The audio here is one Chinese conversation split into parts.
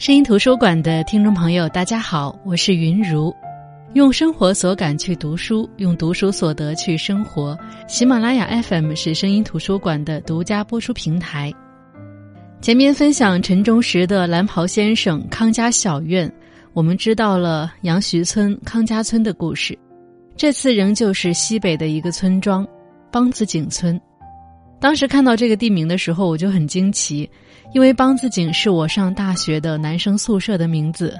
声音图书馆的听众朋友，大家好，我是云如。用生活所感去读书，用读书所得去生活。喜马拉雅 FM 是声音图书馆的独家播出平台。前面分享陈忠实的《蓝袍先生》康家小院，我们知道了杨徐村康家村的故事。这次仍旧是西北的一个村庄——梆子井村。当时看到这个地名的时候，我就很惊奇，因为梆子井是我上大学的男生宿舍的名字。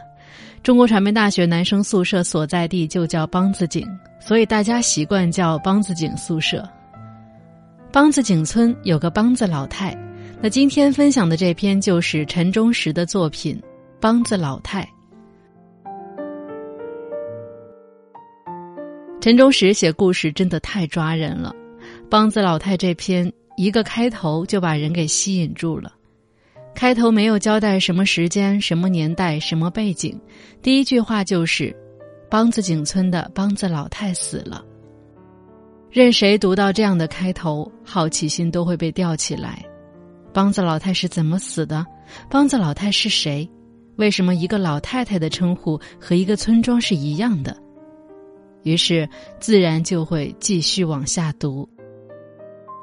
中国传媒大学男生宿舍所在地就叫梆子井，所以大家习惯叫梆子井宿舍。梆子井村有个梆子老太，那今天分享的这篇就是陈忠实的作品《梆子老太》。陈忠实写故事真的太抓人了，《梆子老太》这篇一个开头就把人给吸引住了。开头没有交代什么时间、什么年代、什么背景，第一句话就是：“梆子井村的梆子老太死了。”任谁读到这样的开头，好奇心都会被吊起来。梆子老太是怎么死的？梆子老太是谁？为什么一个老太太的称呼和一个村庄是一样的？于是自然就会继续往下读。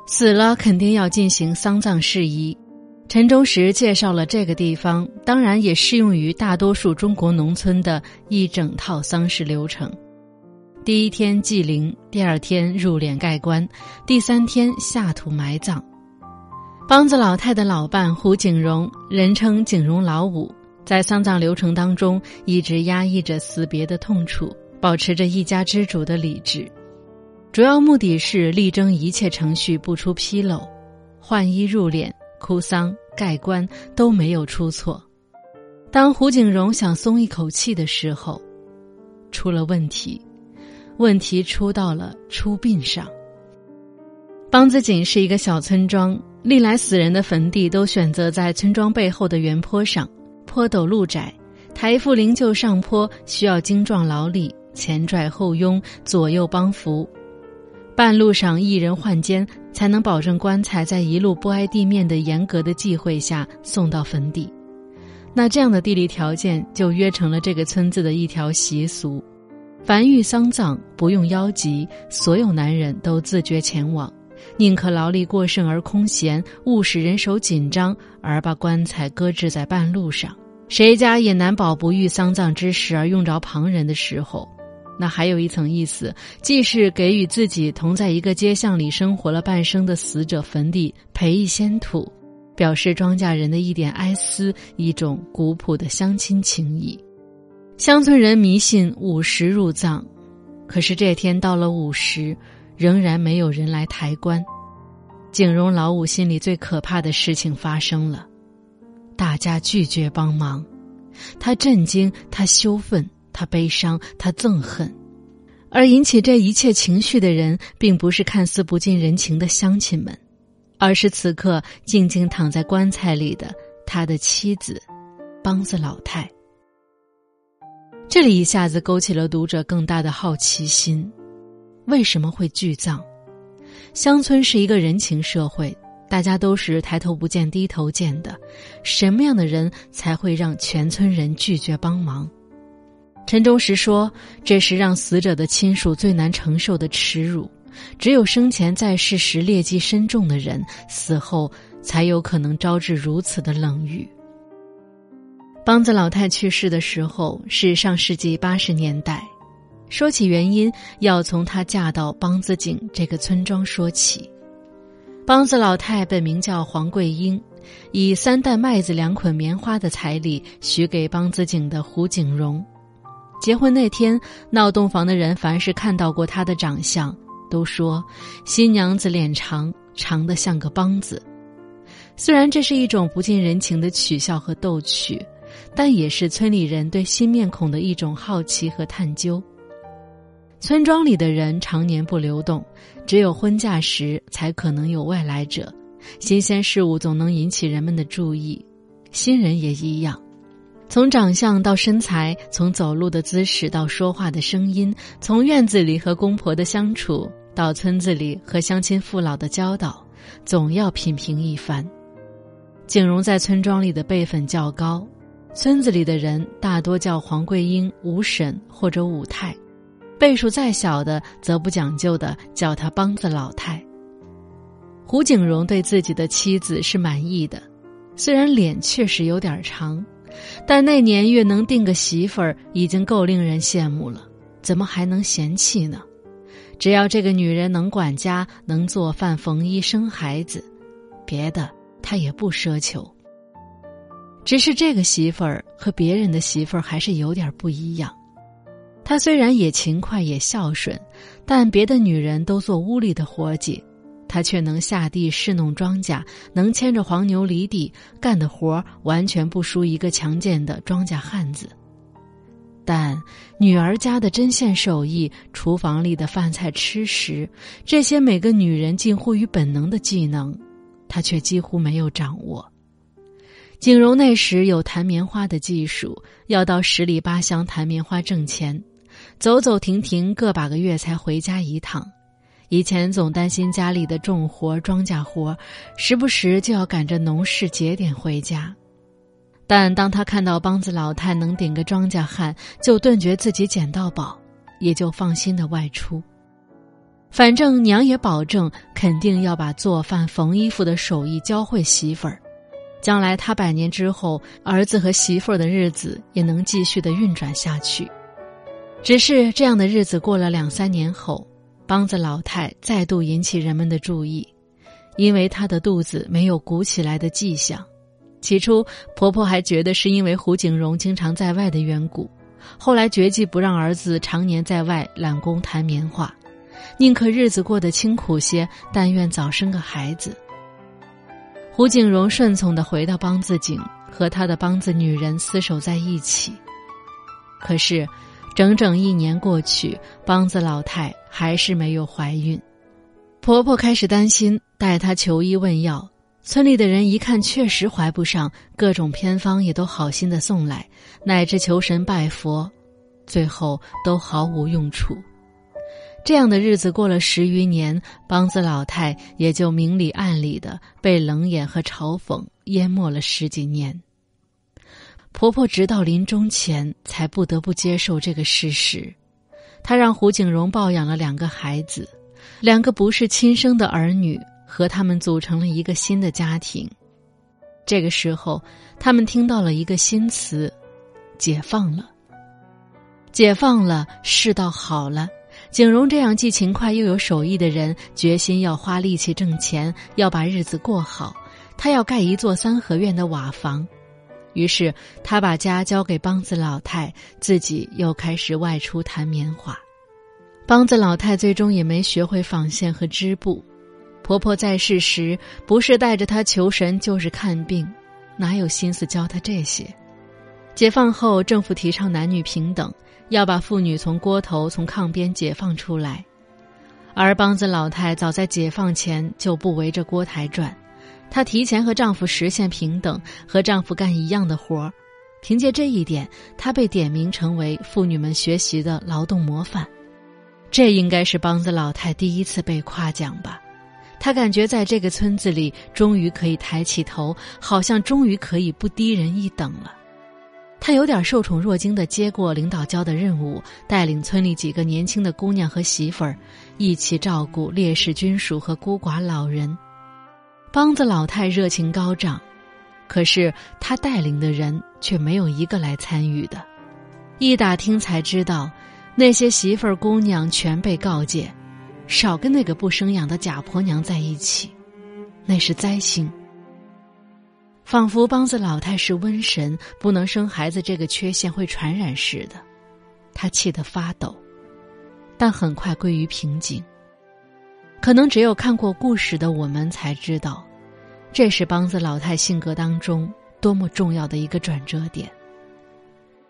死了，肯定要进行丧葬事宜。陈忠实介绍了这个地方，当然也适用于大多数中国农村的一整套丧事流程。第一天祭灵，第二天入殓盖棺，第三天下土埋葬。梆子老太的老伴胡景荣，人称景荣老五，在丧葬流程当中一直压抑着死别的痛楚，保持着一家之主的理智，主要目的是力争一切程序不出纰漏，换衣入殓。哭丧、盖棺都没有出错。当胡景荣想松一口气的时候，出了问题。问题出到了出殡上。梆子井是一个小村庄，历来死人的坟地都选择在村庄背后的原坡上，坡陡路窄，抬副灵柩上坡需要精壮劳力，前拽后拥，左右帮扶。半路上一人换肩，才能保证棺材在一路不挨地面的严格的忌讳下送到坟地。那这样的地理条件就约成了这个村子的一条习俗：凡遇丧葬，不用邀集，所有男人都自觉前往，宁可劳力过剩而空闲，勿使人手紧张而把棺材搁置在半路上。谁家也难保不遇丧葬之时而用着旁人的时候。那还有一层意思，既是给予自己同在一个街巷里生活了半生的死者坟地赔一仙土，表示庄稼人的一点哀思，一种古朴的乡亲情谊。乡村人迷信午时入葬，可是这天到了午时，仍然没有人来抬棺。景荣老五心里最可怕的事情发生了，大家拒绝帮忙，他震惊，他羞愤。他悲伤，他憎恨，而引起这一切情绪的人，并不是看似不近人情的乡亲们，而是此刻静静躺在棺材里的他的妻子，梆子老太。这里一下子勾起了读者更大的好奇心：为什么会拒葬？乡村是一个人情社会，大家都是抬头不见低头见的，什么样的人才会让全村人拒绝帮忙？陈忠实说：“这是让死者的亲属最难承受的耻辱，只有生前在世时劣迹深重的人，死后才有可能招致如此的冷遇。”梆子老太去世的时候是上世纪八十年代，说起原因，要从她嫁到梆子井这个村庄说起。梆子老太本名叫黄桂英，以三担麦子两捆棉花的彩礼许给梆子井的胡景荣。结婚那天，闹洞房的人凡是看到过她的长相，都说新娘子脸长，长得像个梆子。虽然这是一种不近人情的取笑和逗趣，但也是村里人对新面孔的一种好奇和探究。村庄里的人常年不流动，只有婚嫁时才可能有外来者，新鲜事物总能引起人们的注意，新人也一样。从长相到身材，从走路的姿势到说话的声音，从院子里和公婆的相处到村子里和乡亲父老的教导，总要品评一番。景荣在村庄里的辈分较高，村子里的人大多叫黄桂英五婶或者五太，辈数再小的则不讲究的叫他梆子老太。胡景荣对自己的妻子是满意的，虽然脸确实有点长，但那年月能定个媳妇儿已经够令人羡慕了，怎么还能嫌弃呢？只要这个女人能管家、能做饭、缝衣、生孩子，别的他也不奢求。只是这个媳妇儿和别人的媳妇儿还是有点不一样。她虽然也勤快也孝顺，但别的女人都做屋里的活计。他却能下地侍弄庄稼，能牵着黄牛犁地，干的活完全不输一个强健的庄稼汉子。但女儿家的针线手艺、厨房里的饭菜吃食，这些每个女人近乎于本能的技能，她却几乎没有掌握。景荣那时有弹棉花的技术，要到十里八乡弹棉花挣钱，走走停停个把个月才回家一趟。以前总担心家里的重活、庄稼活，时不时就要赶着农事节点回家。但当他看到梆子老太能顶个庄稼汉，就顿觉自己捡到宝，也就放心的外出。反正娘也保证，肯定要把做饭、缝衣服的手艺教会媳妇儿，将来他百年之后，儿子和媳妇儿的日子也能继续的运转下去。只是这样的日子过了两三年后。梆子老太再度引起人们的注意，因为她的肚子没有鼓起来的迹象。起初，婆婆还觉得是因为胡景荣经常在外的缘故，后来决计不让儿子常年在外揽工弹棉花，宁可日子过得清苦些，但愿早生个孩子。胡景荣顺从的回到梆子井，和他的梆子女人厮守在一起。可是。整整一年过去，梆子老太还是没有怀孕。婆婆开始担心，带她求医问药。村里的人一看确实怀不上，各种偏方也都好心的送来，乃至求神拜佛，最后都毫无用处。这样的日子过了十余年，梆子老太也就明里暗里的被冷眼和嘲讽淹没了十几年。婆婆直到临终前才不得不接受这个事实，她让胡景荣抱养了两个孩子，两个不是亲生的儿女，和他们组成了一个新的家庭。这个时候，他们听到了一个新词：解放了。解放了，世道好了。景荣这样既勤快又有手艺的人，决心要花力气挣钱，要把日子过好。他要盖一座三合院的瓦房。于是，他把家交给梆子老太，自己又开始外出弹棉花。梆子老太最终也没学会纺线和织布。婆婆在世时，不是带着她求神，就是看病，哪有心思教她这些？解放后，政府提倡男女平等，要把妇女从锅头、从炕边解放出来。而梆子老太早在解放前就不围着锅台转。她提前和丈夫实现平等，和丈夫干一样的活儿，凭借这一点，她被点名成为妇女们学习的劳动模范。这应该是梆子老太第一次被夸奖吧？她感觉在这个村子里，终于可以抬起头，好像终于可以不低人一等了。她有点受宠若惊的接过领导交的任务，带领村里几个年轻的姑娘和媳妇儿，一起照顾烈士军属和孤寡老人。梆子老太热情高涨，可是他带领的人却没有一个来参与的。一打听才知道，那些媳妇儿姑娘全被告诫，少跟那个不生养的假婆娘在一起，那是灾星。仿佛梆子老太是瘟神，不能生孩子这个缺陷会传染似的，他气得发抖，但很快归于平静。可能只有看过故事的我们才知道，这是梆子老太性格当中多么重要的一个转折点。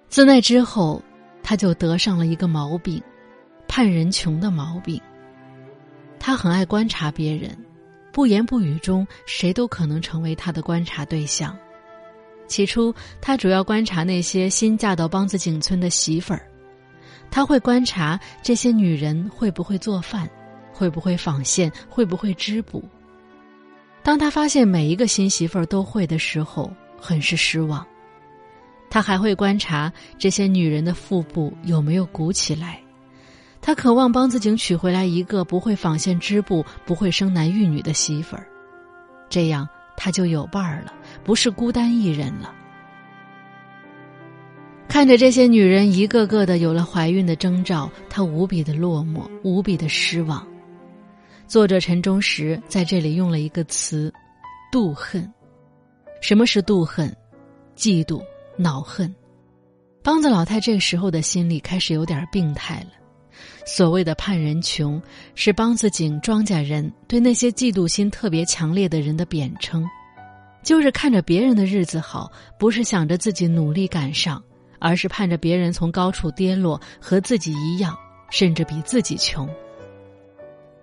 自那之后，他就得上了一个毛病——盼人穷的毛病。他很爱观察别人，不言不语中，谁都可能成为他的观察对象。起初，他主要观察那些新嫁到梆子井村的媳妇儿，他会观察这些女人会不会做饭。会不会纺线？会不会织布？当他发现每一个新媳妇儿都会的时候，很是失望。他还会观察这些女人的腹部有没有鼓起来。他渴望帮子井娶回来一个不会纺线织布、不会生男育女的媳妇儿，这样他就有伴儿了，不是孤单一人了。看着这些女人一个个的有了怀孕的征兆，他无比的落寞，无比的失望。作者陈忠实在这里用了一个词“妒恨”。什么是妒恨？嫉妒、恼恨。梆子老太这时候的心里开始有点病态了。所谓的盼人穷，是梆子井庄稼人对那些嫉妒心特别强烈的人的贬称，就是看着别人的日子好，不是想着自己努力赶上，而是盼着别人从高处跌落，和自己一样，甚至比自己穷。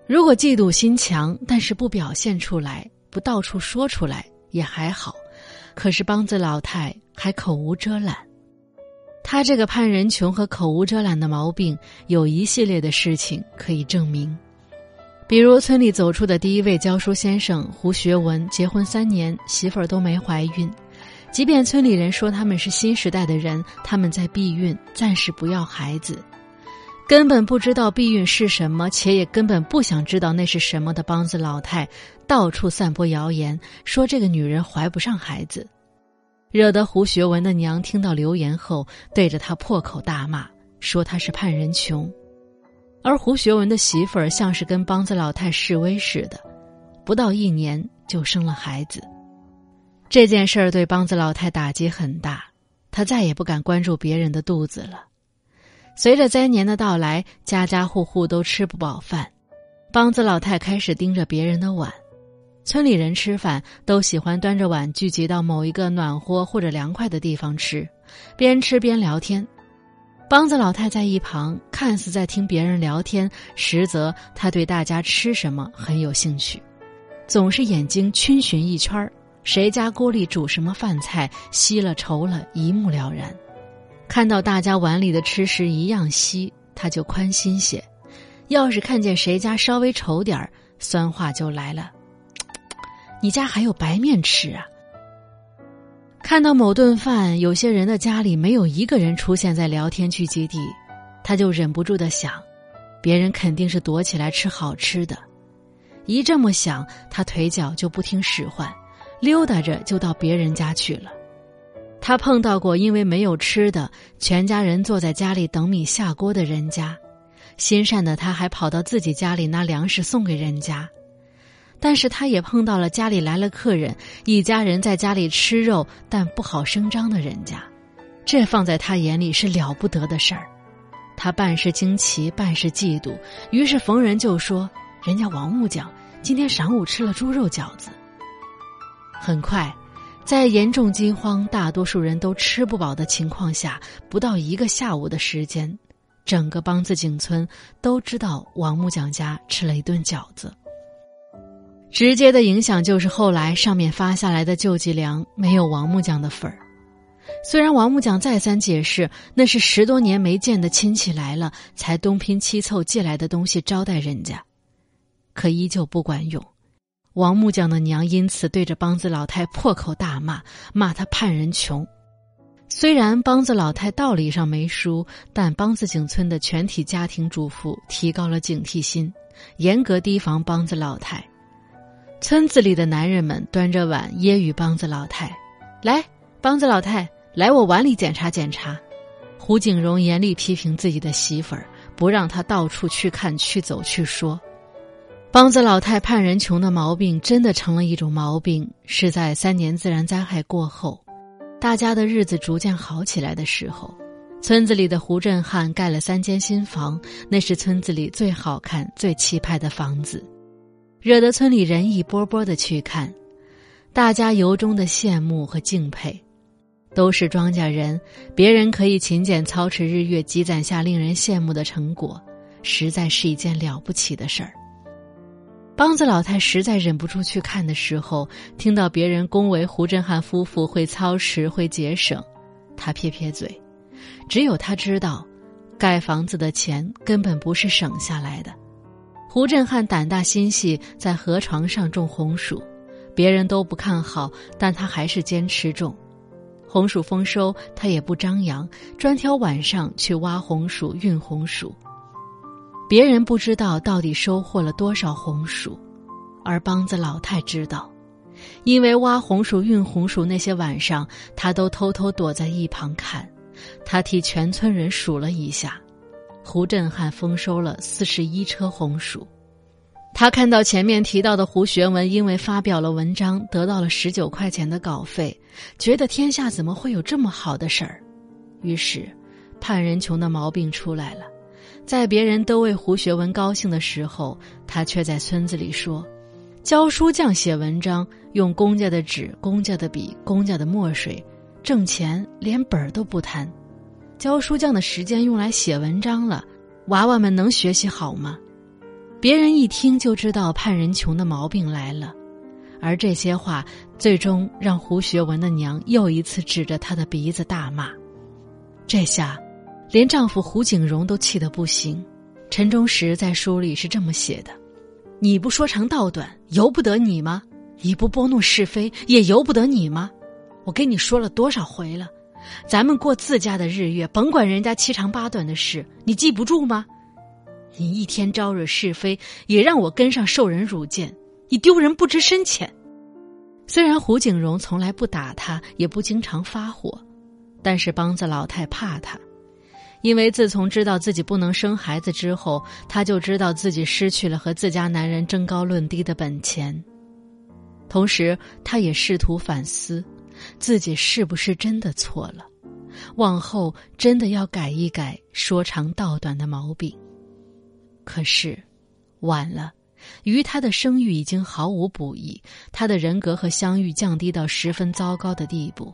如果嫉妒心强，但是不表现出来，不到处说出来也还好，可是梆子老太还口无遮拦。他这个盼人穷和口无遮拦的毛病，有一系列的事情可以证明，比如村里走出的第一位教书先生胡学文，结婚三年，媳妇儿都没怀孕，即便村里人说他们是新时代的人，他们在避孕，暂时不要孩子，根本不知道避孕是什么，且也根本不想知道那是什么的梆子老太，到处散播谣言，说这个女人怀不上孩子。惹得胡学文的娘听到流言后，对着他破口大骂，说他是盼人穷。而胡学文的媳妇儿像是跟梆子老太示威似的，不到一年就生了孩子。这件事儿对梆子老太打击很大，她再也不敢关注别人的肚子了。随着灾年的到来，家家户户都吃不饱饭，梆子老太开始盯着别人的碗。村里人吃饭都喜欢端着碗聚集到某一个暖和或者凉快的地方吃，边吃边聊天。梆子老太在一旁看似在听别人聊天，实则他对大家吃什么很有兴趣，总是眼睛逡巡一圈儿谁家锅里煮什么饭菜，稀了稠了，一目了然。看到大家碗里的吃食一样稀，他就宽心些；要是看见谁家稍微稠点儿，酸话就来了。你家还有白面吃啊？看到某顿饭，有些人的家里没有一个人出现在聊天聚集地，他就忍不住的想，别人肯定是躲起来吃好吃的。一这么想，他腿脚就不听使唤，溜达着就到别人家去了。他碰到过因为没有吃的，全家人坐在家里等米下锅的人家，心善的他还跑到自己家里拿粮食送给人家。但是他也碰到了家里来了客人，一家人在家里吃肉，但不好声张的人家，这放在他眼里是了不得的事儿。他半是惊奇，半是嫉妒，于是逢人就说：“人家王木匠今天晌午吃了猪肉饺子。”很快，在严重饥荒、大多数人都吃不饱的情况下，不到一个下午的时间，整个梆子井村都知道王木匠家吃了一顿饺子。直接的影响就是后来上面发下来的救济粮没有王木匠的份儿。虽然王木匠再三解释那是十多年没见的亲戚来了，才东拼西凑借来的东西招待人家，可依旧不管用。王木匠的娘因此对着梆子老太破口大骂，骂他盼人穷。虽然梆子老太道理上没输，但梆子井村的全体家庭主妇提高了警惕心，严格提防梆子老太。村子里的男人们端着碗揶揄梆子老太：“来，梆子老太，来我碗里检查检查。”胡景荣严厉批评自己的媳妇儿，不让她到处去看、去走、去说。梆子老太盼人穷的毛病真的成了一种毛病，是在三年自然灾害过后，大家的日子逐渐好起来的时候，村子里的胡振汉盖了三间新房，那是村子里最好看、最气派的房子。惹得村里人一波波的去看，大家由衷的羡慕和敬佩。都是庄稼人，别人可以勤俭操持日月，积攒下令人羡慕的成果，实在是一件了不起的事儿。梆子老太实在忍不住去看的时候，听到别人恭维胡振汉夫妇会操持、会节省，他撇撇嘴。只有他知道，盖房子的钱根本不是省下来的。胡振汉胆大心细，在河床上种红薯，别人都不看好，但他还是坚持种。红薯丰收，他也不张扬，专挑晚上去挖红薯、运红薯。别人不知道到底收获了多少红薯，而梆子老太知道，因为挖红薯、运红薯那些晚上，他都偷偷躲在一旁看。他替全村人数了一下，胡振汉丰收了四十一车红薯。他看到前面提到的胡学文因为发表了文章得到了十九块钱的稿费，觉得天下怎么会有这么好的事儿？于是，盼人穷的毛病出来了。在别人都为胡学文高兴的时候，他却在村子里说：“教书匠写文章用公家的纸、公家的笔、公家的墨水，挣钱连本儿都不谈。教书匠的时间用来写文章了，娃娃们能学习好吗？”别人一听就知道盼人穷的毛病来了，而这些话最终让胡学文的娘又一次指着他的鼻子大骂。这下，连丈夫胡景荣都气得不行。陈忠实在书里是这么写的：“你不说长道短，由不得你吗？你不拨弄是非，也由不得你吗？我跟你说了多少回了，咱们过自家的日月，甭管人家七长八短的事，你记不住吗？”你一天招惹是非，也让我跟上受人辱谏，你丢人不知深浅。虽然胡景荣从来不打他，也不经常发火，但是梆子老太怕他，因为自从知道自己不能生孩子之后，他就知道自己失去了和自家男人争高论低的本钱。同时，他也试图反思，自己是不是真的错了，往后真的要改一改说长道短的毛病。可是，晚了，于他的声誉已经毫无补益，他的人格和相遇降低到十分糟糕的地步。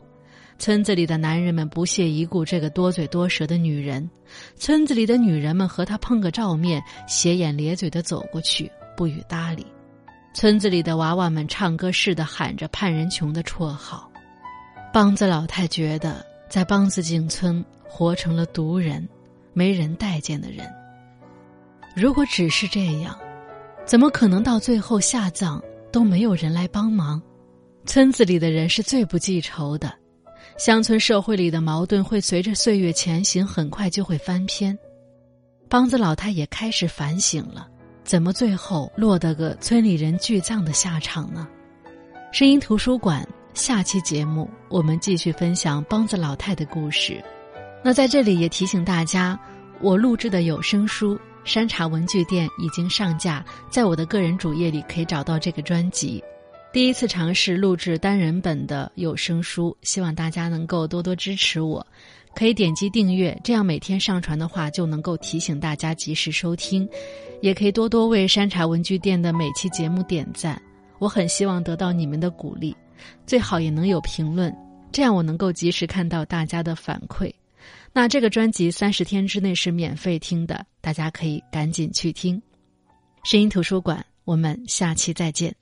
村子里的男人们不屑一顾这个多嘴多舌的女人，村子里的女人们和他碰个照面，斜眼咧嘴的走过去，不予搭理。村子里的娃娃们唱歌似的喊着盼人穷的绰号。梆子老太觉得，在梆子井村活成了独人，没人待见的人。如果只是这样，怎么可能到最后下葬都没有人来帮忙？村子里的人是最不记仇的，乡村社会里的矛盾会随着岁月前行，很快就会翻篇。梆子老太也开始反省了，怎么最后落得个村里人聚葬的下场呢？声音图书馆下期节目我们继续分享梆子老太的故事。那在这里也提醒大家，我录制的有声书。山茶文具店已经上架，在我的个人主页里可以找到这个专辑。第一次尝试录制单人本的有声书，希望大家能够多多支持我。可以点击订阅，这样每天上传的话就能够提醒大家及时收听。也可以多多为山茶文具店的每期节目点赞，我很希望得到你们的鼓励，最好也能有评论，这样我能够及时看到大家的反馈。那这个专辑三十天之内是免费听的，大家可以赶紧去听。声音图书馆，我们下期再见。